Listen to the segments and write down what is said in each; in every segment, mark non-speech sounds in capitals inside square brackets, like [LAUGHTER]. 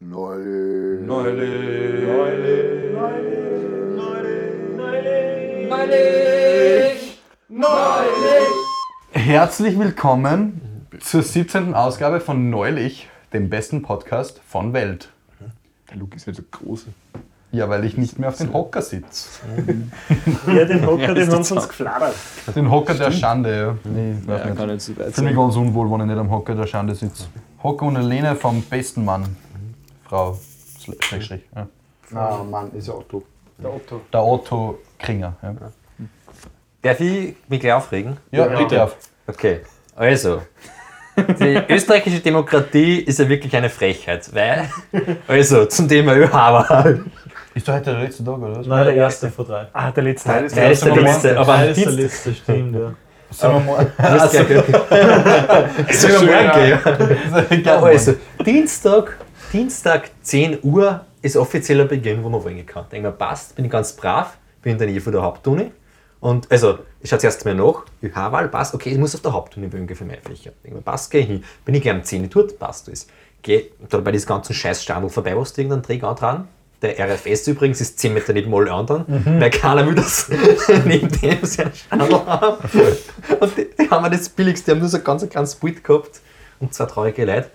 Neulich. Neulich. Neulich. Neulich. Herzlich willkommen zur 17. Ausgabe von Neulich, dem besten Podcast von Welt. Der Luke ist nicht so groß. Ja, weil ich nicht mehr auf den Hocker sitze. [LAUGHS] Ja, den Hocker, Ja, den haben sie uns geflattert. Den Hocker der Schande, ja. Nee, ich Ja, nicht. kann nicht so weit Ich fühle mich sein. ganz unwohl, wenn ich nicht am Hocker der Schande sitze. Hocker und Lehne vom besten Mann. Frau Schrägstrich. Ja. Ah, Mann, ist ja Otto. Der Otto. Der Otto Kringer. Ja, Darf ich mich gleich aufregen? ja, Ja. bitte auf. Okay, also. Die [LAUGHS] österreichische Demokratie ist ja wirklich eine Frechheit, weil, also zum Thema ÖHAWA. Ist doch heute der letzte Tag, oder? Nein, der erste. von drei. Ah, der letzte. Ist Teil ist der letzte, aber ist der Dienstag. letzte, stimmt, ja. Sollen wir mal. [LAUGHS] Also, [LAUGHS] Sollen wir morgen gehen? Ja, also, Dienstag, Dienstag 10 Uhr ist offizieller Beginn, wo man wollen kann. Denke mir, passt, bin ich ganz brav, bin in der Nähe von der Hauptuni. Und also, ich schaue zuerst mal nach, ÖH-Wahl passt, okay, ich muss auf der Hauptuni wählen für meine Fächer. Denke mir, passt, geh hin. Bin ich gleich um 10 Uhr dort, passt alles. Geh da bei diesem ganzen scheiß Standel vorbei, was du irgendeinen Träger dran. Der RFS übrigens ist 10 Meter neben alle anderen, weil keiner will das [LAUGHS] neben dem seinen Standel haben. Und die, die haben das billigste, die haben nur so ganz kleines Bild gehabt und zwei traurige Leute.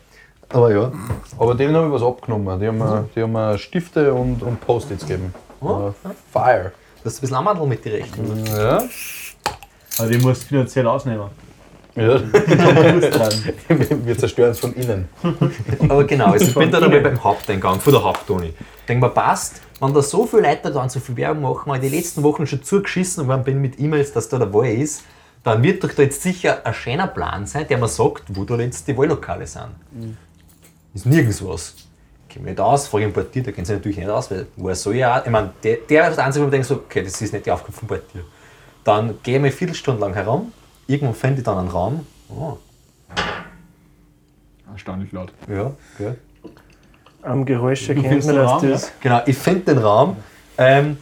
Aber ja. Aber denen habe ich was abgenommen. Die haben mir, die haben mir Stifte und, und Post-its gegeben. Oh. Äh, Fire. Das ist ein bisschen Amandel mit den Rechten. Ja. Aber die musst du finanziell ausnehmen. ja. [LAUGHS] [LAUGHS] Wir zerstören es von innen. Aber genau, also ich bin da dabei beim Haupteingang von der Hauptuni. Denk mir, passt, wenn da so viele Leute da so viel Werbung machen, weil ich die letzten Wochen schon zugeschissen worden bin mit E-Mails, dass da der Wahl ist, dann wird doch da jetzt sicher ein schöner Plan sein, der mir sagt, wo da jetzt die Wahllokale sind. Ist nirgends was. Ich kenne mich nicht aus, frage ich den Portier, der kennt sich natürlich nicht aus, weil woher soll ich auch? Ich meine, der, der ist das Einzige, wo ich denke, so, okay, das ist nicht die Aufgabe vom Portier. Dann gehe ich eine Viertelstunde lang herum, irgendwann finde ich dann einen Raum. Oh, Erstaunlich laut. ja, gell. Am Geräusch erkennt man, den dass Raum, das. Genau, ich finde den Raum ähm,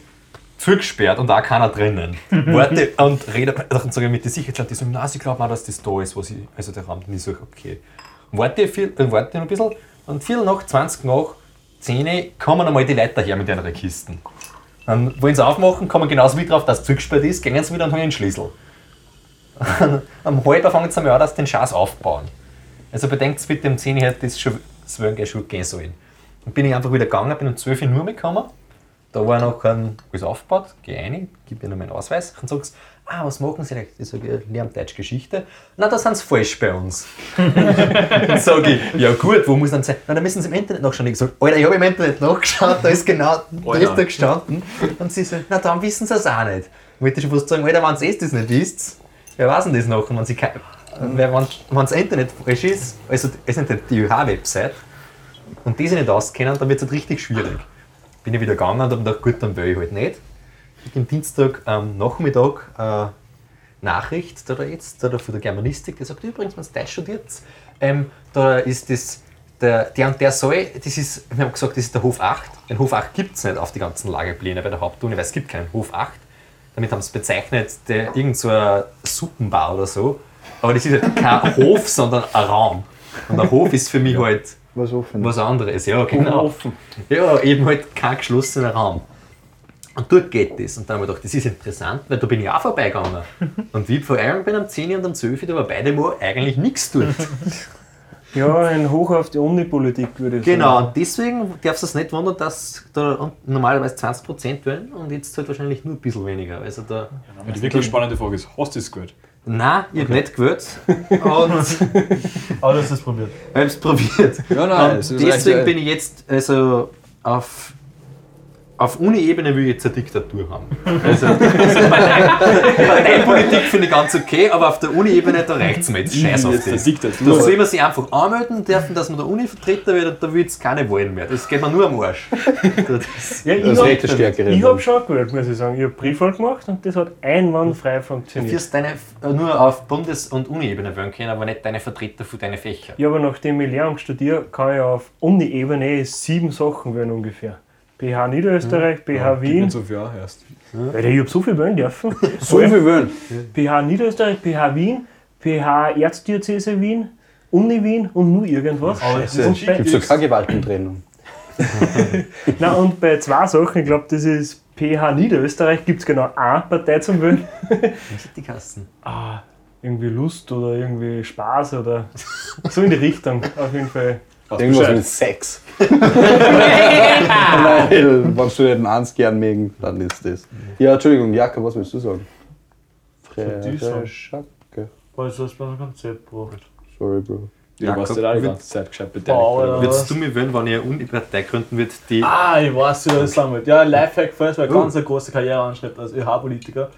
zugesperrt und auch keiner drinnen. [LAUGHS] Warte und rede dann sage ich mit der Sicherheitsleute, die sagen, nein, sie glauben auch, dass das da ist, was ich, also der Raum, den ich suche, okay. Warte, viel, äh, warte noch ein bisschen und viel nach, 20 nach 10 kommen einmal die Leute daher mit ihren Kisten. Dann wollen sie aufmachen, kommen genauso wie drauf, dass es zugesperrt ist, gehen sie wieder und holen den Schlüssel. [LAUGHS] Am halber fangen sie einmal an, dass sie den Schatz aufbauen. Also bedenkt bitte um 10 Uhr hätte das schon, das wäre schon gehen sollen. Dann bin ich einfach wieder gegangen, bin um 12 Uhr nur mitgekommen. Da war noch ein, alles aufgebaut, gehe rein, gib mir noch meinen Ausweis und sagst, ah, was machen Sie? Ich sage, ich lerne Deutsch Geschichte. Na, da sind Sie falsch bei uns. [LAUGHS] dann sage ich, ja gut, wo muss dann sein? Na, da müssen Sie im Internet nachschauen. Ich sage, Alter, ich habe im Internet nachgeschaut, da ist genau das Alter. da gestanden. Und sie so, na, dann wissen Sie es auch nicht. Ich wollte schon fast sagen, Alter, wenn Sie es das nicht wisst, wer weiß denn das noch? Und wenn Sie wenn, wenn das Internet falsch ist, also es ist nicht die ÖH-Website, und die sich nicht auskennen, dann wird es halt richtig schwierig. Bin ich wieder gegangen und habe gedacht, gut, dann will ich halt nicht. Ich am Dienstag am Nachmittag äh, Nachricht da, jetzt, da, von der Germanistik, die sagt übrigens, wenn ihr Deutsch studiert, ähm, da ist das, der, der und der Saal, das ist, wir haben gesagt, das ist der Hof 8. Den Hof 8 gibt es nicht auf die ganzen Lagepläne bei der Hauptuni, weil es gibt keinen Hof 8. Damit haben sie bezeichnet, der, irgend so ein Suppenbar oder so. Aber das ist halt kein [LAUGHS] Hof, sondern ein Raum. Und ein Hof ist für mich halt Was was anderes. Ja, genau. Ja, eben halt kein geschlossener Raum. Und dort geht das. Und dann habe ich gedacht, das ist interessant, weil da bin ich auch vorbeigegangen. [LAUGHS] Und wie von einem bin am 10 und am 12, da war beide mal eigentlich nichts dort. [LAUGHS] Ja, ein Hoch auf die Unipolitik, würde ich Genau, sagen. und deswegen darf es nicht wundern, dass da normalerweise 20% wählen und jetzt halt wahrscheinlich nur ein bisschen weniger. Also da, Ja, die wirklich spannende Frage ist, hast du das gehört? nein, ich habe nicht. [LAUGHS] Und Aber du hast es probiert. Ich habe es probiert. Ja, Und deswegen bin ich jetzt also auf, auf Uni-Ebene will ich jetzt eine Diktatur haben. Also, Partei- Parteipolitik finde ich ganz okay, aber auf der Uni-Ebene da reicht es mir jetzt scheiß auf das. Diktatur. Da soll man sich einfach anmelden dürfen, dass man der Uni-Vertreter wird und da will es keine Wahlen mehr. Das geht mir nur am Arsch. Das, Ja, ich Das hab- rechte Stärkere. Ich habe schon gewählt, muss ich sagen. Ich habe Briefwahl gemacht und das hat einwandfrei du funktioniert. wirst deine, nur auf Bundes- und Uni-Ebene wählen können, aber nicht deine Vertreter für deine Fächer. Ja, aber nachdem ich Lehramt studiere, kann ich auf Uni-Ebene sieben Sachen wählen ungefähr. BH Niederösterreich, BH Gib Wien. so viel auch erst. Alter, ich habe so viel wählen dürfen. [LAUGHS] So viel wollen. BH Niederösterreich, BH Wien, BH Erzdiözese Wien, Uni Wien und nur irgendwas. Aber es Gibt es so keine Gewaltentrennung? [LAUGHS] Na und bei zwei Sachen, ich glaube, das ist PH Niederösterreich, gibt es genau eine Partei zum Wählen. [LAUGHS] Die Kassen. Ah, irgendwie Lust oder irgendwie Spaß oder so in die Richtung, auf jeden Fall. Irgendwas mit Sex. Weil, wenn du nicht eins gern mögen, dann ist das. Ja, Entschuldigung, Jakob, was willst du sagen? Frère Schacke. Was hast du beim Konzept gebracht? Sorry, Bro. Du Jakob, warst ja da die ganze Zeit gescheit beteiligt. Würdest du mir wählen, wenn ich eine Uni-Partei gründen würde, die. Ah, ich weiß, wie das sagen wollt. Ja, Lifehack falls weil ganz eine große Karriere anschreibt als ÖH-Politiker.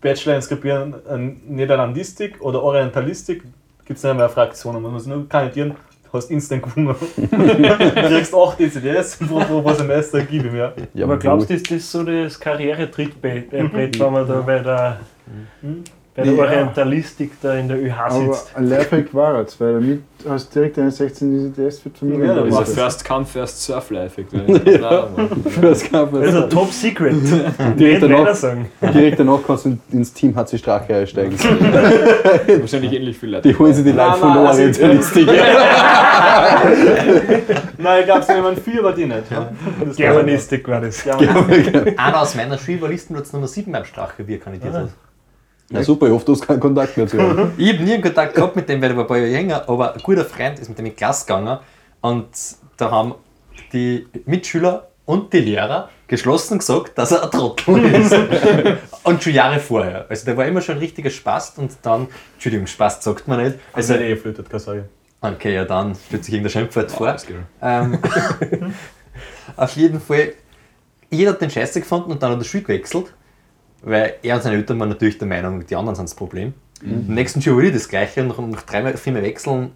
Bachelor in Skribieren in Niederlandistik oder Orientalistik. Gibt es nicht mehr Fraktionen. Man muss nur kandidieren, hast instant gewonnen. du [LAUGHS] kriegst 8 ECDS pro, pro, pro Semester, gib ihm ja. Ja, Aber glaubst du, ist das so das Karriere-Trittbrett, äh, Brett, wenn man da bei der, bei der Ja. Orientalistik da in der ÖH Aber sitzt? ein Lifehack war es, weil damit hast du direkt eine 16 DSDS für die Familie. Ja, da Das war ist ein First Come, First Surf Life-Effekt. Ja. [LAUGHS] Das kann man Also Top Secret. [LAUGHS] Direkt danach, sagen. direkt danach kannst du ins Team HC Strache einsteigen. [LAUGHS] Wahrscheinlich ähnlich viele Leute. Die holen sich die Leute von der nein, also- Orientalistik. Nein, ich glaube, es jemand viel, aber die nicht. Ja. Das Germanistik war das. Einer aus meiner Schule war Listenplatz Nummer 7 beim Strache, wie er kandidiert hat. Ja, super, ich hoffe, du hast keinen Kontakt mehr zu ihm. [LAUGHS] Ich habe nie einen Kontakt gehabt mit dem, weil er war ein paar Jahre jünger, aber ein guter Freund ist mit dem in die Klasse gegangen und da haben die Mitschüler und die Lehrer geschlossen gesagt, dass er ein Trottel [LAUGHS] ist. und schon Jahre vorher. Also der war immer schon ein richtiger Spast und dann, Entschuldigung, Spast sagt man nicht. Also Also, eh flötet, keine Sorge. okay, ja dann stellt sich irgendein Schimpfwort vor. Ähm, [LAUGHS] auf jeden Fall, jeder hat den Scheiße gefunden und dann hat er die Schule gewechselt, weil er und seine Eltern waren natürlich der Meinung, die anderen sind das Problem. Im nächsten Jahr wieder das Gleiche und nach, nach drei, vier Mal wechseln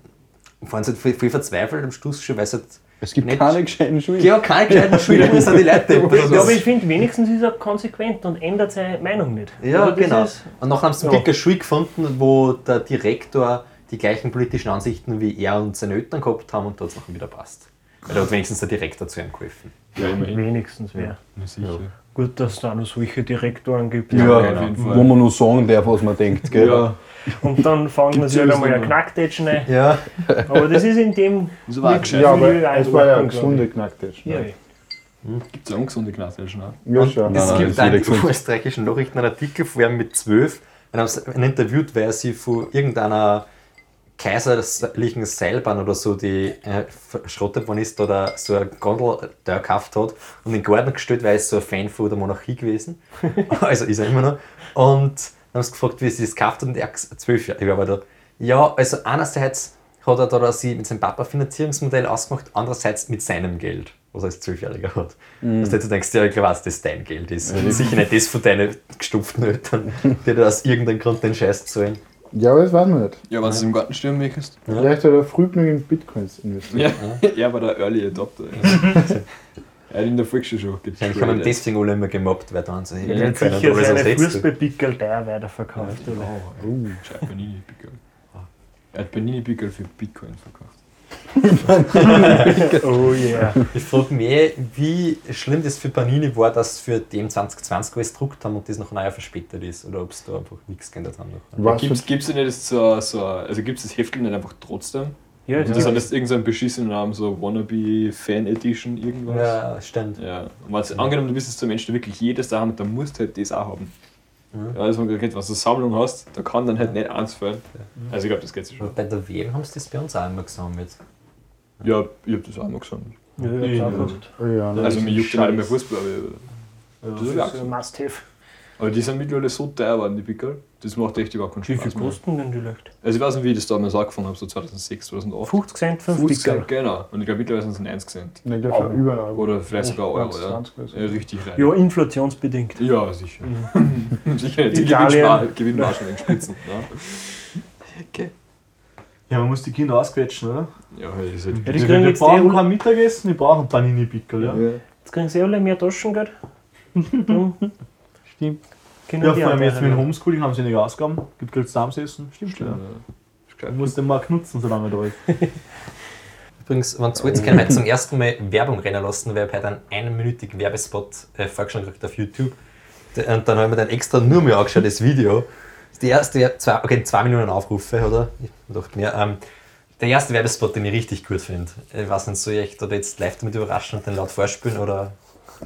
waren sie halt viel, viel verzweifelt am Schluss schon, weil es halt Es gibt Nicht- keine gescheiten Schulen. ja, keine gescheiten Schule sind die Leute. Ja, aber ich finde, wenigstens ist er konsequent und ändert seine Meinung nicht. Ja, Also das genau. ist- Und nachher haben sie zum Ja. Glück eine Schule gefunden, wo der Direktor die gleichen politischen Ansichten wie er und seine Eltern gehabt haben und da hat es nachher wieder passt. Weil da hat wenigstens der Direktor zu ihm geholfen. Ja, immerhin. Wenigstens wäre. Ja, sicher. Gut, dass es da noch solche Direktoren gibt. Ja, Fall. wo man nur sagen darf, was man denkt. Gell? Ja, Und dann fangen wir sich halt einmal ein noch. Knacktätschen ein. Ja. Aber das ist in dem. das war gescheit. Ja, aber es war ja eine gesunde Knacktest. Ja, Gibt es auch schon auch? Ja, schon. es gibt einen wird gesund. österreichischen Nachrichten einen Artikel vor allem mit zwölf. Ihn interviewt, weil sie von irgendeiner kaiserlichen Seilbahn oder so, die äh, verschrottet worden ist, oder so ein Gondel da gekauft hat und in den Garten gestellt, weil er so ein Fan von der Monarchie gewesen. [LAUGHS] also ist er immer noch. Und dann haben sie gefragt, wie sie das gekauft hat und er hat zwölf Jahre. Ich war aber da. Ja, also einerseits hat er da sie mit seinem Papa Finanzierungsmodell ausgemacht, andererseits mit seinem Geld, was er als Zwölfjähriger hat. Dass du jetzt denkst, ja, ich weiß, dass das dein Geld ist. Und sicher nicht das von deinen gestupften Eltern, die da aus irgendeinem Grund den Scheiß zahlen. Ja, aber das weiß man nicht. Ja, wenn du es im Garten stehen möchtest. Vielleicht hat er früh genug in Bitcoins investiert. Ja, [LAUGHS] er war der Early Adopter. [LAUGHS] er hat in der Volksschule schon Wahrscheinlich haben ihn deswegen alle immer gemobbt, weil dann so, Er hat sicher seine. Fußballpickel teuer weiterverkauft. oder? Scheiß Panini-Pickel. Er hat Panini-Pickel für Bitcoin verkauft. [LAUGHS] Oh yeah. Ich frage mich, wie schlimm das für Panini war, dass für den 2020 alles gedruckt haben und das noch ein Jahr verspätet ist. Oder ob es da einfach nichts geändert haben. Gibt es nicht das so, so also gibt's das Heftel nicht einfach trotzdem? Ja, Und das das hat ist jetzt irgendeinen beschissenen Namen, so Wannabe Fan Edition irgendwas. Ja, stimmt. Ja, und angenommen, du bist jetzt so ein Mensch, der wirklich jedes da haben, dann musst du halt das auch haben. Ja, also man kennt, wenn du eine Sammlung hast, da kann dann halt nicht eins fallen. Also ich glaube, das geht sich schon. Und bei der WM haben sie das bei uns auch immer gesammelt. Ja, ich habe das auch noch gesammelt. ja, ich gehabt. oh ja, Also mir juckt halt mehr Fußball, aber, das ist Das auch ist ein Must-Have. aber die sind mittlerweile so teuer geworden, die Pickel. Das macht echt überhaupt keinen Wie viel Spaß kosten denn die Leute? Also ich weiß nicht, wie ich das damals angefangen habe, so 2006, 2008. 50 Cent, 5 50 Pickel. Cent, genau. Und ich glaube mittlerweile sind es 90 Cent. Ne, der war über Euro. Oder vielleicht sogar Euro, ja. 20 oder so. ja. Richtig rein. Ja, inflationsbedingt. Ja, sicher. [LAUGHS] sicher, die Gewinnmargen in Spitzen. Ja. Ja, man muss die Kinder ausquetschen, oder? Ja, halt ist halt Ja, die Die, kriegen die jetzt brauchen kein Mittagessen, die brauchen Panini-Pickel, ja. Jetzt kriegen sie alle mehr Taschengeld. Dann [LAUGHS] Stimmt. Können Ja, vor allem jetzt mit dem. Homeschooling haben sie weniger Ausgaben. Gibt Geld zusammensetzen. Stimmt, ja. Du musst den Markt nutzen, solange er da ist. [LAUGHS] Übrigens, wenn du jetzt heute zum ersten Mal Werbung rennen lassen, weil ich heute einen einminütigen Werbespot äh, vorgeschlagen gekriegt auf YouTube. Und dann habe ich mir dann extra nur mehr angeschaut, das Video. Das ist Die erste, zwei, okay, zwei Millionen Aufrufe, oder? Ich dachte mir, ähm, der erste Werbespot, den ich richtig gut finde. Ich weiß nicht, soll ich echt oder jetzt live damit überraschen und den laut vorspielen oder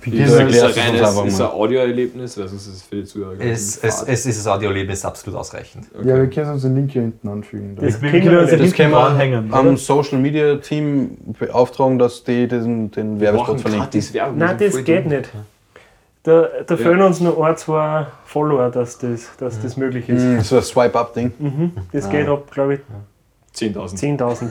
Wie Ist das es erklärst ein du uns reines einfach ist ein. Audioerlebnis, also ist es für die Zuhörer? es, es, es ist das Audioerlebnis absolut ausreichend. Ja, wir können uns den Link hier hinten anfügen. Da. Das Wir kriegen können wir uns nicht. den Das können wir anhängen. am Social Media Team beauftragen, dass die den, den Werbespot verlinken. Nein, das geht nicht. Da, da fehlen uns nur ein, zwei Follower, dass das, dass das möglich ist. Mm, So ein Swipe-Up-Ding. Mhm. Das geht ab, glaube ich, 10.000. 10.000.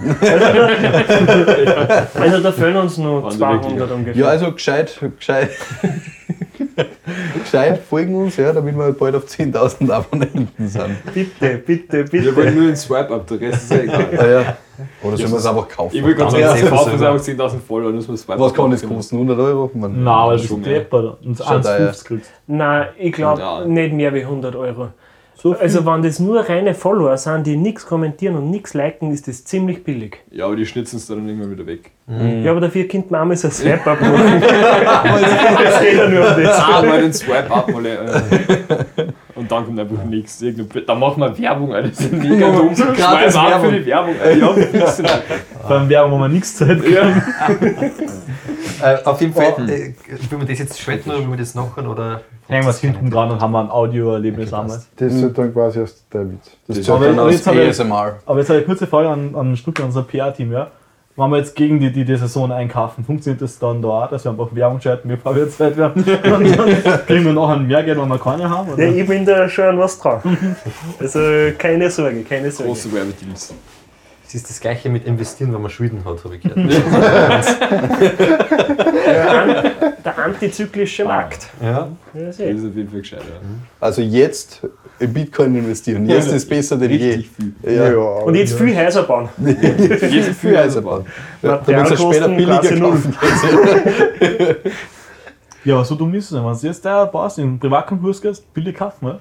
[LAUGHS] Also da fehlen uns nur Waren die 200 wirklich? ungefähr. Ja, also gescheit, gescheit. [LAUGHS] gescheit folgen uns, ja, damit wir bald auf 10.000 Abonnenten sind. Bitte, bitte, Wir wollen bitte. nur den Swipe-Up, der Rest ist ja egal. Ah, ja. Oder sollen wir es einfach kaufen? Ich will ganz Dann sagen, kaufen sie einfach 10.000 Follower, muss man Swipe-Up Was kann das kosten? 100 Euro? Man, Nein, aber das ist deppert. Und Schon da, 1,50 kriegst Nein, ich glaube Ja. nicht mehr wie 100 Euro. So? Also wenn das nur reine Follower sind, die nichts kommentieren und nichts liken, ist das ziemlich billig. Ja, aber die schnitzen es dann irgendwann wieder weg. Ja, aber dafür könnte man einmal so ein [LAUGHS] Swipe-Up machen. Es [LAUGHS] geht ja nur um das. Ah, mal den Swipe-Up mal. Äh, und dann kommt einfach nichts. Dann machen wir Werbung, Alter. Das ist mega dumm. Swipe-Up Werbung. für die Werbung. [LAUGHS] Alter. Ja, allem Werbung, wo man nichts Zeit ja. Äh, auf jeden Fall, äh, will man das jetzt schwätzen oder will man das nachher oder? Hängen wir es hinten dran und haben wir ein Audioerlebnis Okay, einmal. Das ist dann quasi erst der Witz. das Das aber- dann jetzt ASMR. Aber jetzt eine kurze Frage an, an Stuttgart, unser PR-Team, ja. Wenn wir jetzt gegen die, die die Saison einkaufen, funktioniert das dann da auch, dass wir einfach Werbung schalten, bevor wir Zeit werden? [LAUGHS] Kriegen wir nachher mehr Geld, wenn wir keine haben? Oder? Ja, ich bin da schon an was dran. [LAUGHS] Also keine Sorge, keine Sorge. Große Werbedeals. Es ist das gleiche mit investieren, wenn man Schulden hat, habe ich gehört. [LAUGHS] Der, an, der antizyklische Markt. ja. Ja, Das ist auf jeden Fall gescheit. Ja. Also jetzt in Bitcoin investieren. Jetzt ist besser denn je. Richtig viel. Ja. Und jetzt viel Häuser bauen. [LAUGHS] Jetzt Viel Eisenbahn. Ja, damit es später billiger kaufen kannst. [LAUGHS] Ja, so dumm ist es nicht. Wenn du jetzt da baust, in den Privatkonkurs gehst, billig kaufen, ja?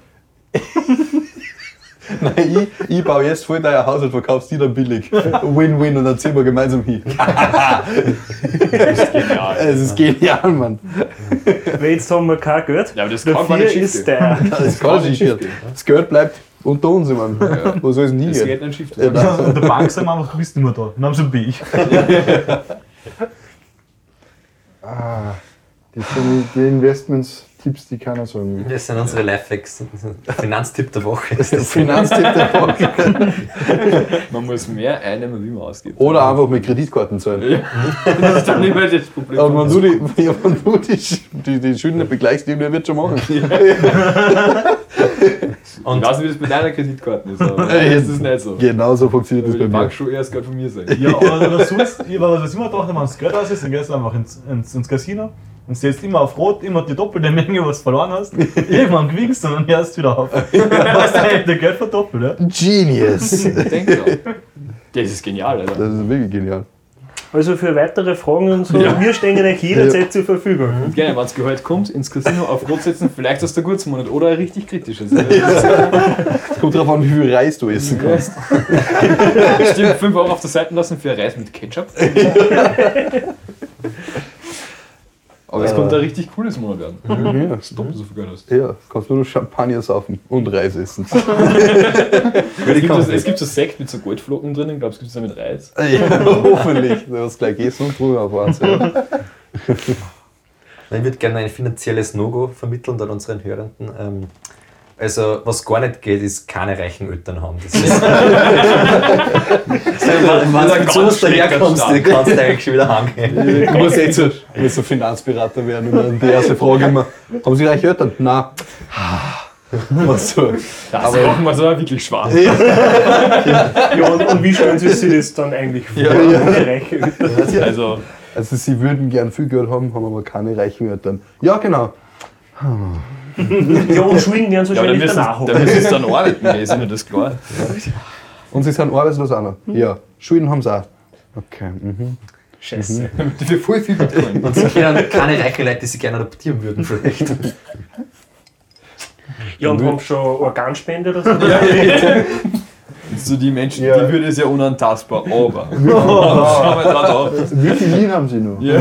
[LAUGHS] Nein, ich, ich baue jetzt voll dein Haus und verkaufst die dann billig. [LAUGHS] Win-win und dann ziehen wir gemeinsam hin. Genial. [LAUGHS] Es ist genial, Mann. Weil jetzt haben wir kein Geld. Ja, aber das kann gar Dafür nicht ist der. Das kann nicht schief. Das Geld bleibt unter uns, ich Mann. Wo soll es nie Das gehen? geht nicht schief. Ja, Ja, und der Bank sagen wir einfach, du bist nicht mehr da. Dann haben sie ein ich. Ah, das sind die Investments-Tipps, die keiner sagen will. Das sind unsere Lifehacks. [LAUGHS] Finanztipp der Woche. Finanztipp der Woche. [LAUGHS] Man muss mehr einnehmen, wie man ausgibt. Oder einfach mit Kreditkarten zahlen. Das ist dann nicht mehr das Problem. Aber wenn du die, [LAUGHS] ja, wenn du die, die, die Schulden nicht begleichst, irgendwer wird schon machen. [LAUGHS] ich Und weiß nicht, wie das bei deiner Kreditkarte ist, aber Ja, das ist nicht so. Genau so funktioniert Da das will bei mir. Bank schon erst Geld von mir sein. Ja, aber oder sonst, [LAUGHS] ich, was ich immer gedacht habe, wenn das Geld aus ist, dann gehst du einfach ins, ins, ins Casino und setzt immer auf Rot, immer die doppelte Menge, was du verloren hast. [LAUGHS] Irgendwann gewinnst du und dann hörst du wieder auf. Dann hast du eigentlich dein Geld verdoppelt, ja? Genius. Denk dran. Das ist genial, Alter. Das ist wirklich genial. Also für weitere Fragen und so, Ja. wir stehen euch jederzeit zur Verfügung. Und gerne, wenn es Gehalt kommt, ins Casino auf Rot setzen, vielleicht hast du ein gutes Monat oder ein richtig kritisches. Es kommt darauf an, wie viel Reis du essen kannst. Stimmt, 5 Euro auf der Seite lassen für Reis mit Ketchup. [LAUGHS] Aber es kommt ein richtig cooles Monat werden. [LAUGHS] Ja, Dass du doppelt so viel Geld hast. ja, kannst nur noch Champagner saufen und Reis essen. Es gibt, so, es gibt so Sekt mit so Goldflocken drinnen, glaubst du, gibt es da mit Reis? [LAUGHS] Ja, hoffentlich. Du hast gleich gegessen und auf eins. Ja. [LAUGHS] ich würde gerne ein finanzielles No-Go vermitteln an unseren Hörenden. Ähm, also, was gar nicht geht, ist keine reichen Eltern haben. Das [LAUGHS] ist, wenn du zu ein uns daherkommst, dann kannst du eigentlich schon wieder heimgehen. Du [LAUGHS] musst jetzt so, du musst so Finanzberater werden und dann die erste Frage immer: Haben Sie reiche Eltern? Nein. Was so? Das machen wir so wirklich schwarz. Ja, und, und wie stellen Sie sich das dann eigentlich vor? Ja, ja. Reiche Eltern? Also, Also, Sie würden gern viel Geld haben, haben aber keine reichen Eltern. Ja, genau. Ja, und Schulden werden ja, aber dann wahrscheinlich danach dann müssen sie dann arbeiten, ja, ist ihnen das klar. [LAUGHS] Und Sie sind arbeitslos auch noch? Ja. Schulden haben Sie auch. Okay. Mhm. Scheiße. [LAUGHS] Für voll viel Bitcoin. Und sie kennen keine reichen Leute, die sie gerne adoptieren würden, vielleicht. [LAUGHS] Ja, und haben schon Organspende oder so? So die Menschen, Ja. die Würde ist ja unantastbar, aber. [LAUGHS] Wie viel Lin haben Sie noch? Ja.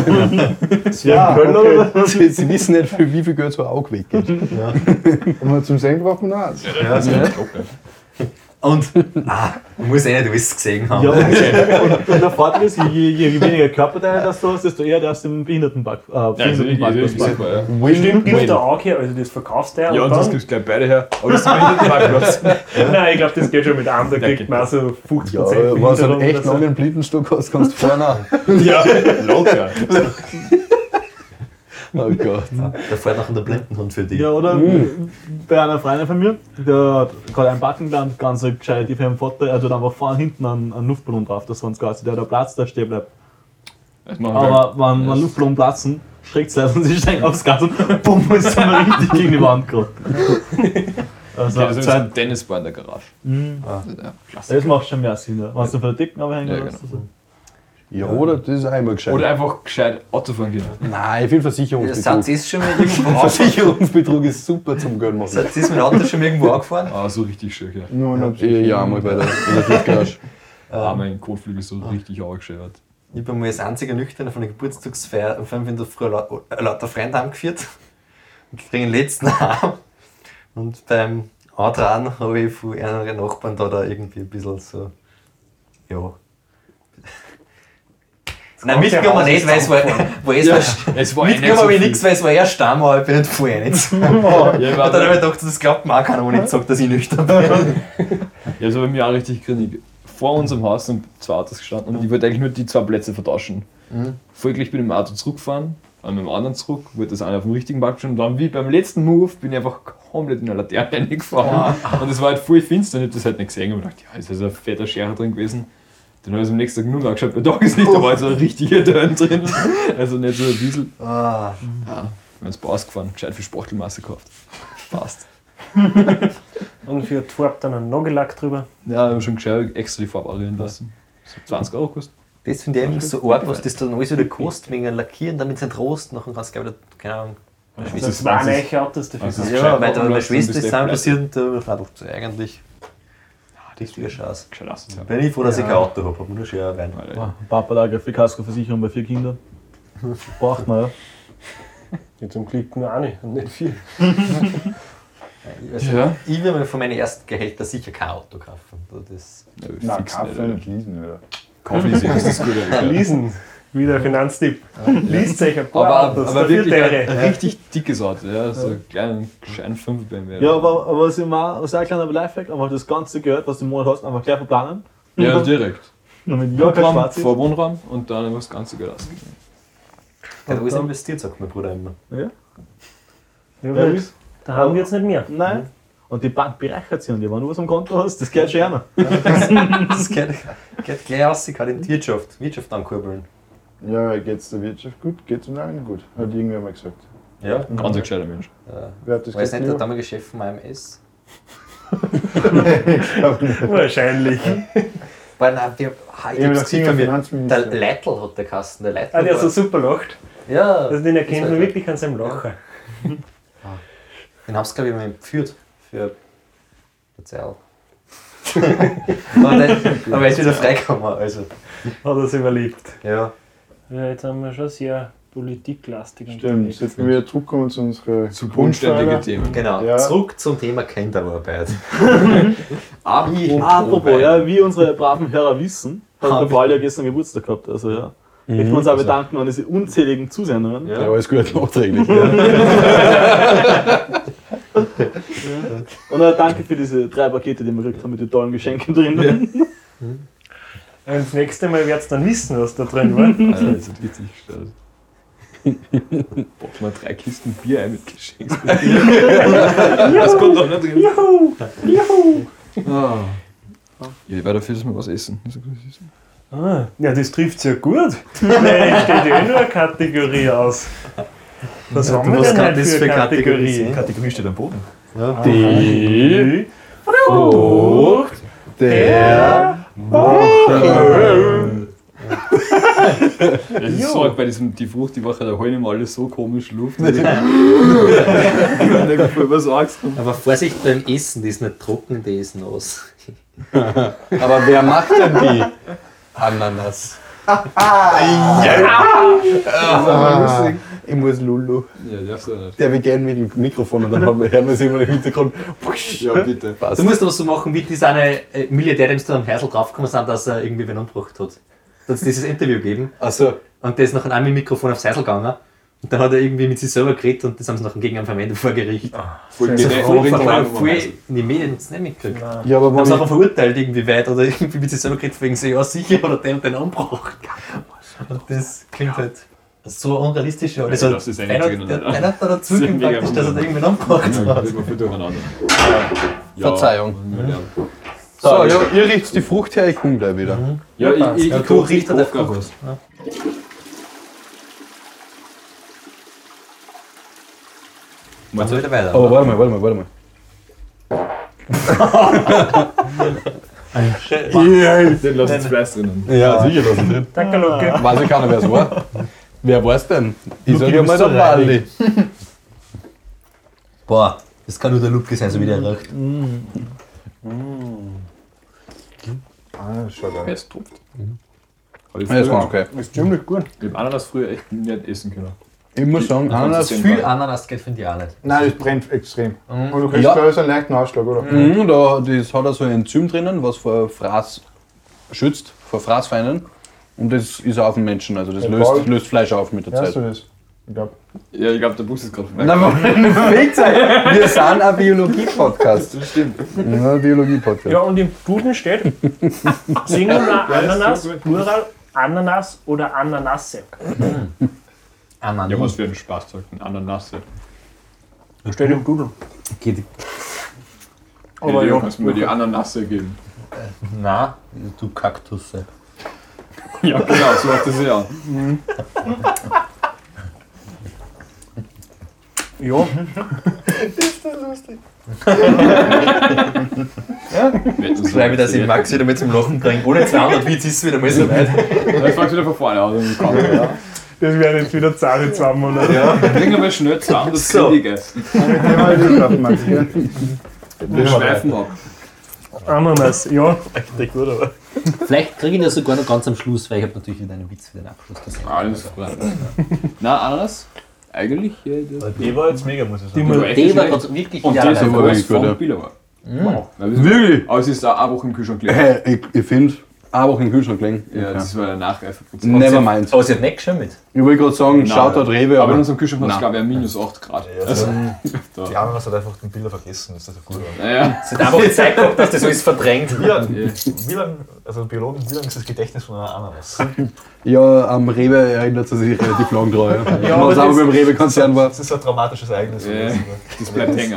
Ja, okay. Sie, Sie wissen nicht, für wie viel Geld so ein Auge weggeht. Und zum Senken braucht man noch eins. Ja, Ja. Und [LAUGHS] ah, man muss eh nicht alles gesehen haben. Ja, [LAUGHS] und, und der Vorteil ist, je, je, weniger Körperteile das du hast, desto eher darfst du im Behindertenpark, äh, Ja, also Behindertenparkplatz ja. Stimmt, gibt der auch hier, also das verkaufst du ja Ja, und und das gibt's gleich beide her. Aber das ist der Parkplatz. [LAUGHS] Nein, ich glaube, das geht schon mit einem, da kriegt man auch so 50% Ja, was einen Behinderung echt langen Blindenstock hast, kannst du vorne. ja, locker. Oh [LAUGHS] Gott. Da fährt noch der Blindenhund für dich. Ja, oder bei einer Freundin von mir, der hat gerade einen Backen gelernt, ganz so gescheit, die für einen Vater, er tut einfach vorne hinten einen, einen Luftballon drauf, dass sonst quasi der, der Platz da stehen bleibt. Aber wenn wenn Luftballon platzen, schreckt es und sie steigen aufs Gas und bumm, [LAUGHS] ist dann richtig gegen die Wand gerade. [LAUGHS] Also, Ja, das ist ein Tennisball in der Garage. Ja, klasse. das macht schon mehr Sinn, ja. wenn du von der Decken abhängen Ja, lässt. genau. Ja, oder? Das ist auch immer gescheit. Oder einfach gescheit Auto fahren können. Nein, ich finde Der Satz Versicherungsbetrug. ist schon mal irgendwo. [LAUGHS] Versicherungsbetrug ist super zum Geld machen. Satz ist mein Auto schon mal irgendwo angefahren. Ah, so richtig schön, ja. Nur noch Ja, ja, mal bei der, der Tiefgarage. [LAUGHS] Ah, mein Kotflügel ist so richtig angeschert. Ich bin mal als einziger Nüchterne von der Geburtstagsfeier um 5 in der Früh äh, lauter Freunde heimgeführt. Und kriege den letzten [LAUGHS] heim. Und beim Antragen habe ich von einem Nachbarn da, da irgendwie ein bisschen so. Ja. Nein, mitgenommen Haus nicht, weil es war. [LAUGHS] Weil es war Es war eh habe ich viel. nichts, weil es war erst Stamm, aber ich bin nicht vorher [LAUGHS] nicht. Ja, ich Und war dann habe ich gedacht, das glaubt mir auch keiner, wenn ich sage, dass ich nüchtern bin. Ja, so bei mir auch richtig grinig. Vor unserem Haus sind zwei Autos gestanden und ich wollte eigentlich nur die zwei Plätze vertauschen. Folglich bin ich mit dem Auto zurückgefahren, mit dem anderen zurück, wollte das eine auf dem richtigen Park stehen und dann wie beim letzten Move bin ich einfach komplett in eine Laterne [LAUGHS] reingefahren. Und es war halt voll finster und ich hab das halt nicht gesehen und gedacht, ja, ist da so ein fetter Scherer drin gewesen. Dann habe ich es am nächsten Tag nur angeschaut, weil doch ist nicht, [LAUGHS] da war so ein richtiger Turn drin. Also nicht so ein Diesel. Ah, Ja, wir haben es ausgefahren, gescheit viel Spachtelmasse gekauft. Passt. [LAUGHS] Und für die Farbe dann einen Nagellack drüber. Ja, wir haben schon gescheit extra die Farbe arieren lassen. So 20 Euro kostet. das finde ich eigentlich so arg, was das dann alles wieder kostet, wegen Lackieren, damit es nicht rost, nachher kannst du gleich wieder, keine Ahnung. Das waren neue Autos dafür. Also- Ja, weil da meine Schwester ist zusammen passiert und da sie eigentlich. Das ist wieder Chance. Gescheit asozial. Bin ich froh, dass ich kein Auto habe, habe nur schon rein. Papa da eine Kaskoversicherung bei vier Kindern. [LAUGHS] Braucht man, ja. Ja, zum Glück nur eine und nicht viel. Also, Ja. Ich will mir von meinen ersten Gehältern sicher kein Auto kaufen. Das Ja, [LAUGHS] Nein, Kaffee nicht, nicht lesen, oder? Kaufleasing ist das Gute. Leasen. Wieder Finanztipp. Liest euch ein paar Aber, Autos, aber wirklich ein, teure. ein richtig dickes Auto, ja. So einen kleinen, gescheiten 5 BMW. Ja, aber, aber was ich mal, was auch ein kleiner Lifehack, einfach das ganze Geld, was du im Monat hast, einfach gleich verplanen. ja direkt. Ja kein Wohnraum vor Wohnraum und dann einfach das ganze Geld ausgeben. hat alles investiert, sagt mein Bruder immer. Ja. Ja, Ja, da haben wir jetzt nicht mehr. Nein. Und die Bank bereichert sich dir. Wenn du was am Konto hast, das geht schon einer. Das geht, geht gleich aus, gerade in die Wirtschaft, Wirtschaft ankurbeln. Ja, geht's der Wirtschaft gut? Geht's dem allen gut? Hat irgendwer mal gesagt. Ja. Ganz ein gescheiter Mensch. Äh, Wer hat das weiß nicht, der damalige Chef von AMS? [LAUGHS] Wahrscheinlich. Weil, nein, die, ha, ich hab's gesehen mir. Der. Leitl hat der Kasten, der Leitl. Ah, der war- so super lacht. ja, Also den erkennt das man war- wirklich an seinem Lachen. Den haben sie, glaube ich, mal geführt für Verzeihung. [LAUGHS] aber, der, aber er ist wieder freigekommen, also. Hat er sich überlebt. Ja. Ja, jetzt haben wir schon sehr politiklastig. Stimmt, unterwegs. sollten wir zurückkommen zu unserer Zu Grundpfeiler. Themen. Genau, Ja. zurück zum Thema Kinderarbeit. [LAUGHS] Apropos Apropos, ja, wie unsere braven Hörer wissen, hat der Paul ja gestern Geburtstag gehabt. Also ja. Möchten wir uns auch bedanken an diese unzähligen Zusendungen. Ja. Ja, alles gut, nachträglich. [LAUGHS] Und auch danke für diese drei Pakete, die wir gekriegt haben mit den tollen Geschenken drin. [LAUGHS] Und das nächste Mal werdet ihr dann wissen, was da drin war. Alter, das ist richtig gestellt. Bock mal drei Kisten Bier ein mit [LAUGHS] Geschenkspapier. das kommt doch nicht drin. Juhu! Juhu! Ah. Ja, ich werde dafür, dass wir was essen. Ah, ja, das trifft ja gut. Nein, steht ja eh nur eine Kategorie aus. Was haben wir was denn das für für Kategorie? Kategorie? Kategorie steht am Boden. Die Frucht Der Es ist so arg bei diesem die Frucht die Woche, da holen ihm alle so komisch Luft. Ich bin voll was Angst. Aber Vorsicht beim Essen, die ist nicht trocken, die ist nass. [LAUGHS] Aber wer macht denn die Ananas? Ah, Ich muss Lulu. Ja, darfst du nicht. Der wir gerne mit dem Mikrofon und dann haben wir, hören wir es immer im Hintergrund. Ja, bitte. Passt. Du musst aber so machen, wie diese eine äh, Milliardär, dem sie da am Hersel draufgekommen sind, dass er irgendwie wen umgebracht hat. Da hat es dieses Interview gegeben Also, und der ist nach einem Mikrofon aufs Hersel gegangen. Und dann hat er irgendwie mit sich selber geredet und das haben sie nachher gegen einen verwendet [LAUGHS] vor Gericht. Voll direkt- voll, voll, voll, also. in die Medien hat es nicht mitgekriegt. Nein. ja, aber Haben sie einfach verurteilt irgendwie weit oder irgendwie mit sich selber geredet, wegen so, ja sicher oder der und den umgebracht. Und das klingt halt so unrealistisch. Ja. Ja, das ist eigentlich einer, der, nicht. einer hat da dazu [LAUGHS] praktisch, dass er da irgendwen umgebracht Ja, hat. durcheinander. Verzeihung. Ja, So, ja, ihr riecht die Frucht her, ich komme gleich wieder. ja ich, ich, Ja, ich riechst ich der koch grad Frucht. was. Wir wieder weiter. Aber warte mal, warte mal, warte mal. [LAUGHS] Den lass jetzt Fleiß drinnen. Ja, sicher, das ist drin. Danke, Luke. Weiß ich keiner, wer es war. Wer war es denn? Ich sag du mal der so Wally. [LAUGHS] Boah, das kann nur der Luke sein, so wie der riecht. Ah, schaut Ja, aus. es tropft. Aber ich Ja, das war okay. Ist ziemlich gut. Ich hab Ananas früher echt nicht essen können. Ich muss sagen, Ananas. Viel Ananas geht finde ich auch nicht. Nein, das brennt extrem. Und du kriegst Ja. da so einen leichten Ausschlag, oder? Mhm, da, das hat also ein Enzym drinnen, was vor Fraß schützt, vor Fraßfeinden. Und das ist auch auf den Menschen, also das Ja, löst, löst Fleisch auf mit der Hörst Zeit. du das? Ich glaube. Ja, ich glaube, der Bus ist gerade vorbei. Na, [LAUGHS] wir sind ein Biologie-Podcast. Das stimmt. Ja, Biologie-Podcast. Ja, und im Duden steht [LAUGHS] Singular Ananas, Plural Ananas oder Ananasse. Ananas. Ja, was für ein Spaß sagt ein Ananasse. Steht im Duden. Geht. Aber ja, ja, kannst du mir die Ananasse geben. Nein, du Kaktusse. [LAUGHS] Ja, genau, so hat [LAUGHS] das ja. ja, Schreibe ich das in Max wieder mit zum Lachen bringen. Ohne 200 Witz ist es wieder mal so weit. Ich fang's wieder von vorne an. und kann- das werden jetzt wieder zahre zwei Monate. Ja, bring aber schnell zusammen, das So. so. ich essen. Mit dem habe ich geschlafen, Max. gell? Wir schweifen ab. Ananas, ja. Vielleicht kriege ich das sogar noch ganz am Schluss, weil ich habe natürlich wieder einen Witz für den Abschluss gesehen. Alles klar. Na, Ananas? Eigentlich, ja, das Die war jetzt mega, muss ich Die sagen. echt Der war gerade wirklich Und das aber war von gut. Wow. Das- Wirklich? Aber es ist da eine Woche im Kühlschrank gelegen. Hey, ich, ich finde, eine Woche im Kühlschrank legen. Ja, Okay. das war der Nachreifeprozess. Never mind. Aber sie hat nicht geschimmelt. Ich wollte gerade sagen, Nein. Shoutout Rewe, Aber aber in unserem Kühlschrank war es, glaube ich, minus 8 Grad. Also, [LAUGHS] die Ananas hat einfach den Bilder vergessen, das ist so gut. Naja, Sie hat einfach Zeit gehabt, dass das alles verdrängt. Wie lang, wie lang, also Biologen, wie lang ist das Gedächtnis von einer Ananas? [LAUGHS] ja, am Rewe erinnert sie sich relativ lang dran. Ja. Ja, aber Was aber das- beim Rewe-Konzern war. Das ist ein traumatisches Ereignis. Ja. das bleibt hängen.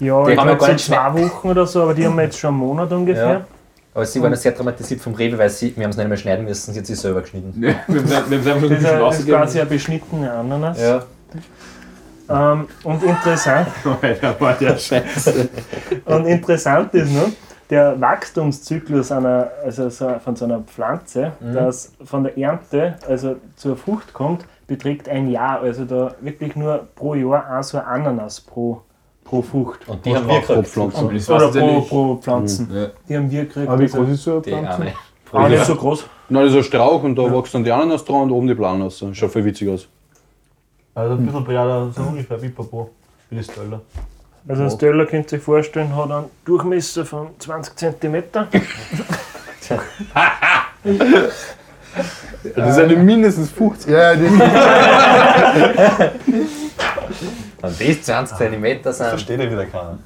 ja, Die ich haben ja glaube nicht zwei Wochen oder so, aber die haben wir jetzt schon einen Monat ungefähr. Aber sie waren sehr traumatisiert vom Rewe, weil sie, wir haben es nicht mehr schneiden müssen, sie hat sich selber geschnitten. Wir haben es einfach schon ein Das ist, quasi eine beschnittene Ananas. Ja. Ähm, und interessant, [LAUGHS] war der Scheiße. [LAUGHS] und interessant ist nur, der Wachstumszyklus einer, also so, von so einer Pflanze, das von der Ernte also zur Frucht kommt, beträgt ein Jahr. Also da wirklich nur pro Jahr ein so ein Ananas pro, pro Frucht. Und die haben wir Pro gekriegt. Pflanze. Das Oder ja pro, pro Pflanzen. Ja. Die haben wir gekriegt. Aber wie also groß ist so eine Pflanze? Auch nicht so groß. Nein, das ist ein Strauch und da wächst dann die Ananas dran und oben die blauen raus. Schaut voll witzig aus. Also ein bisschen breiter, so ungefähr wie Popo, wie die Stöller. Also ein Stöller könnt ihr euch vorstellen, hat einen Durchmesser von 20 cm. Das ist eine mindestens 50. [LAUGHS] [LAUGHS] [LAUGHS] Ja, Und das 20 cm sind. Versteht ja wieder keiner.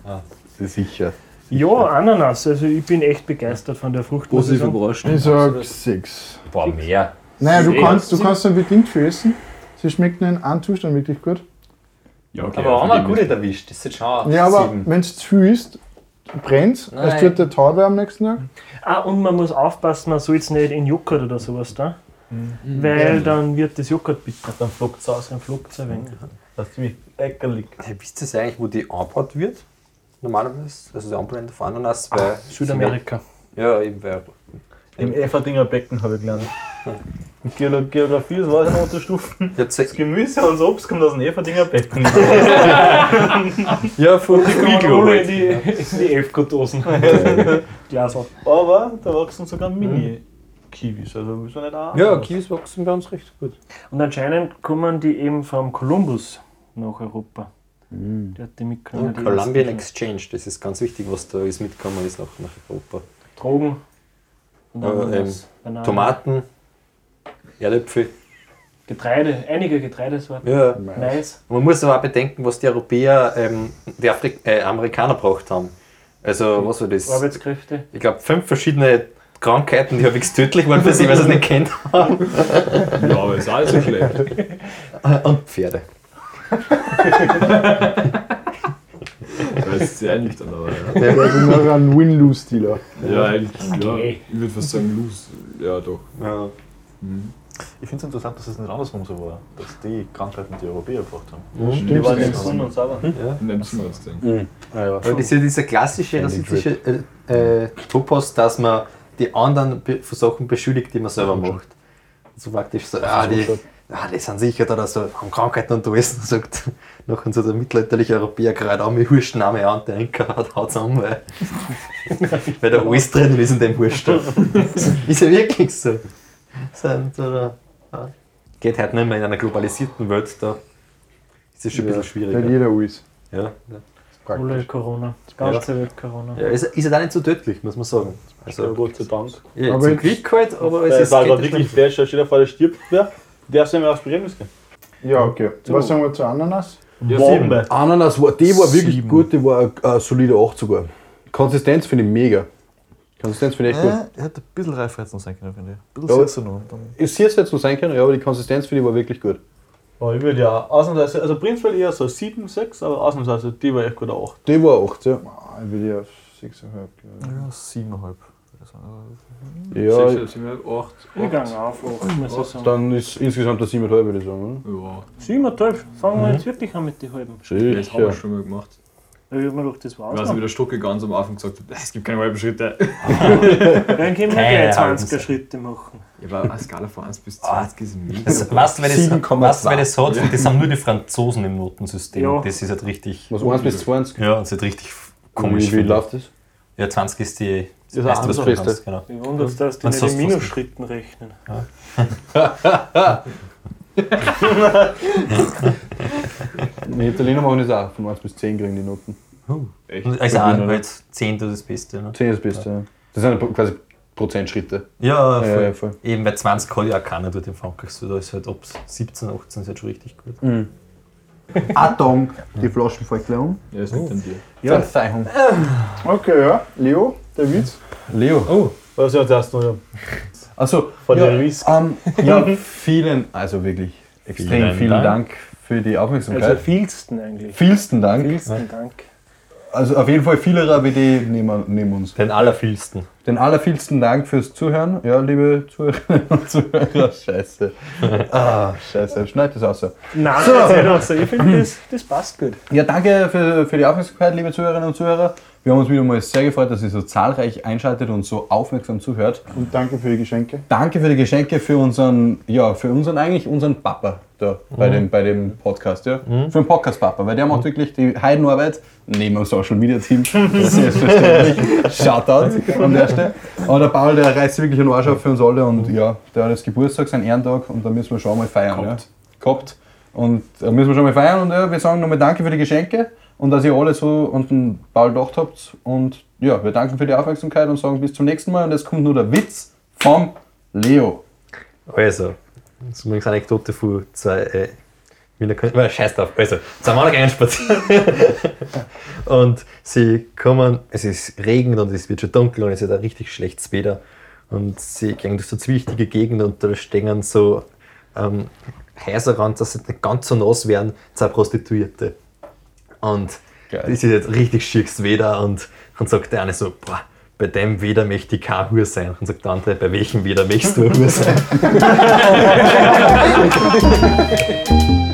Sicher. Ja, Ananas. Also ich bin echt begeistert von der Frucht. Positiv überrascht. ich sag 6. Boah, mehr. Naja, du kannst, du kannst dann bedingt für essen. Sie schmeckt nur in einem Zustand wirklich gut. Ja, okay. Aber haben wir gut erwischt. Das ist schon Ja, aber wenn es zu viel ist, brennt es. Nein. Es tut der Taube am nächsten Tag. Ah, und man muss aufpassen, man soll es nicht in Joghurt oder sowas da. Weil dann wird das Joghurt bitter. Dann flockt es aus. Dann flockt es ein wenig. Das ist wie eckerlig. Hey, wisst ihr eigentlich, wo die angebaut wird? Normalerweise? Also die Anbauländer von Ananas? Weil Südamerika. Ja, eben, weil. Im Efferdinger Becken habe ich gelernt. [LAUGHS] Geografie, das war der Unterstufen. Ja, Das Gemüse und das Obst kommt aus dem Efferdinger Becken. [LAUGHS] ja von Die alle in die, in die Efko-Dosen. Glasl. Aber da wachsen sogar Mini Kiwis. Also müssen wir nicht auch. Ja, Kiwis wachsen bei uns recht gut. Und anscheinend kommen die eben vom Kolumbus nach Europa. Der hat die mitgenommen. die Columbian ersten Exchange, das ist ganz wichtig, was da ist mitgekommen ist nach, nach Europa. Drogen. Und Äh, ähm, Tomaten, Erdäpfel. Getreide, einige Getreidesorten. Ja. Mais. Man muss aber auch bedenken, was die Europäer, ähm, die Afri äh, Amerikaner braucht haben. Also, was war das? Arbeitskräfte. Ich glaube, fünf verschiedene Krankheiten, die halbwegs tödlich waren für sie, weil sie es nicht kennt haben. Ja, aber ist alles so schlecht. [LAUGHS] Und Pferde. Das ist sehr nüchtern, aber ja. Der ist noch ein Win-Lose-Dealer. Ja, eigentlich, ja, ich würde fast sagen, lose. Ja, doch. Ja. Ich finde es interessant, dass es nicht andersrum so war, dass die Krankheiten die Europäer gebracht haben. Stimmt, Die waren das im ist- Sonn und sauber. In dem Zimmer hast du gesehen. Weil diese, dieser klassische rassistische äh, äh, Topos, dass man die anderen be Sachen beschuldigt, die man selber macht. So praktisch so, ah, die, ah, die sind sicher da, so, haben Krankheiten und alles. Und [LAUGHS] sagt nachher so der mittelalterliche Europäer gerade an, mir hurscht Name an, der Enker [LAUGHS] hat haut's an, weil, [LAUGHS] weil da alles drin ist in dem Wurst. ist ja wirklich so. Sind, oder, ja. Geht halt nicht mehr in einer globalisierten Welt, da ist es schon ein bisschen Nicht schwieriger. jeder alles. Ja, ja. Alle Corona. Das ganze Welt Corona. Ja, ist, ist ja auch nicht so tödlich, muss man sagen. Ja, Also, Gott sei Dank. ja, Aber zum Glück halt, aber es Es ist gerade nicht wirklich der, stell dir vor, der stirbt wer. Der soll mir aufs Begräbnis gehen. Ja, okay. Was sagen wir zu Ananas? Ja, Bombe. Ananas, war, die war wirklich Sieben. gut, die war eine solide 8 sogar. Konsistenz finde ich mega. Konsistenz finde ich echt gut. Äh, er hätte ein bisschen reifer jetzt noch sein können, finde ich. Ein Ja, bisschen sitzer noch. und Dann Ist jetzt jetzt noch sein können, ja, aber die Konsistenz finde ich war wirklich gut. Aber ich würde ja ausnahmsweise, also prinzipiell eher so 7, 6, aber ausnahmsweise die war echt gut 8. Die war 8, ja. Ah, Ich will ja auf 6,5. ja, siebeneinhalb. würde ich sagen. Ja, Sechs, sieben, acht, Ich acht. gehe auf, acht, muss ich sagen. dann ist insgesamt der 7,5 würde ich sagen. Ja, Siebeneinhalb. Fangen wir jetzt wirklich an mit den halben. das haben wir Sicher. schon mal gemacht. Da wird man doch das war Ich weiß nicht, wie der Stocke ganz am Anfang gesagt hat, es gibt keine halben Schritte. [LAUGHS] Dann können wir Keine gleich halben 20er Schritte machen. Ja, aber eine Skala von 1 bis 20 ist mega. Das, weißt du, wer das, 7,2. weißt, hat? Das sind nur die Franzosen im Notensystem. Ja. Das ist halt richtig. Was 1 bis 20? Ja, das ist halt richtig komisch. Wie, wie ich. läuft das? Ja, 20 ist die. Das ist meiste, was das du Beste. kannst, Genau. Ich wundere es, dass die nicht in Minusschritten rechnen. [LAUGHS] Die Italiener machen das auch, von 1 bis 10 kriegen die Noten. Echt? Also auch halt 10 das Beste. Ne? 10 ist das Beste, ja. Das sind quasi Prozentschritte. Ja, voll. Ja, ja, voll. Eben bei 20 kann ja auch keiner dort in Frankreich. So, da ist halt ab 17, 18 ist halt schon richtig gut. [LAUGHS] Achtung, die Flaschen fallen gleich um. Ja, es liegt an dir. Ja. Verzeihung. Okay, ja. Leo, der Witz. Leo. Oh, Was ist jetzt noch? Ja. Also, Von ja, der Whisky. ähm, ja, [LAUGHS] vielen, also wirklich extrem vielen, Vielen Dank. Dank. für die Also Aufmerksamkeit. vielsten eigentlich. Vielsten Dank. Vielsten Dank. Also auf jeden Fall vieler wie die neben, neben uns. Den allervielsten. Den allervielsten Dank fürs Zuhören. Ja, liebe Zuhörerinnen [LAUGHS] und Zuhörer. Scheiße. Ah, scheiße. Schneid das aus. Nein, so. also, ich finde, das, das passt gut. Ja, danke für, für die Aufmerksamkeit, liebe Zuhörerinnen und Zuhörer. Wir haben uns wieder mal sehr gefreut, dass ihr so zahlreich einschaltet und so aufmerksam zuhört. Und danke für die Geschenke. Danke für die Geschenke für unseren, ja, für unseren eigentlich unseren Papa da bei, dem, bei dem Podcast, ja. Für den Podcast-Papa, weil der macht wirklich die Heidenarbeit neben dem Social Media Team. [LAUGHS] Selbstverständlich. Shoutout an der Stelle. Aber der Paul, der reißt wirklich einen Arsch auf für uns alle und ja, der hat jetzt Geburtstag, sein Ehrentag und da müssen wir schon mal feiern. Ja. Gehabt. Und da müssen wir schon mal feiern und ja, wir sagen nochmal Danke für die Geschenke und dass ihr alle so an den Paul gedacht habt. Und ja, wir danken für die Aufmerksamkeit und sagen bis zum nächsten Mal. Und jetzt kommt nur der Witz vom Leo. Also, das ist übrigens eine Anekdote von zwei äh, Wiener Königin. Scheiß drauf. Also, zwei gehen spazieren. [LAUGHS] und sie kommen, es ist Regen und es wird schon dunkel und es ist ein richtig schlechtes Wetter. Und sie gehen durch so zwichtige Gegenden und da stehen so ähm, Häuser ran, dass sie nicht ganz so nass werden, zwei Prostituierte. Und Geil. das ist jetzt richtig schicks Wetter und dann sagt der eine so, boah, bei dem Wetter möchte ich kein Hure sein. Und dann sagt der andere, bei welchem Wetter möchtest du ein Hure sein? [LAUGHS]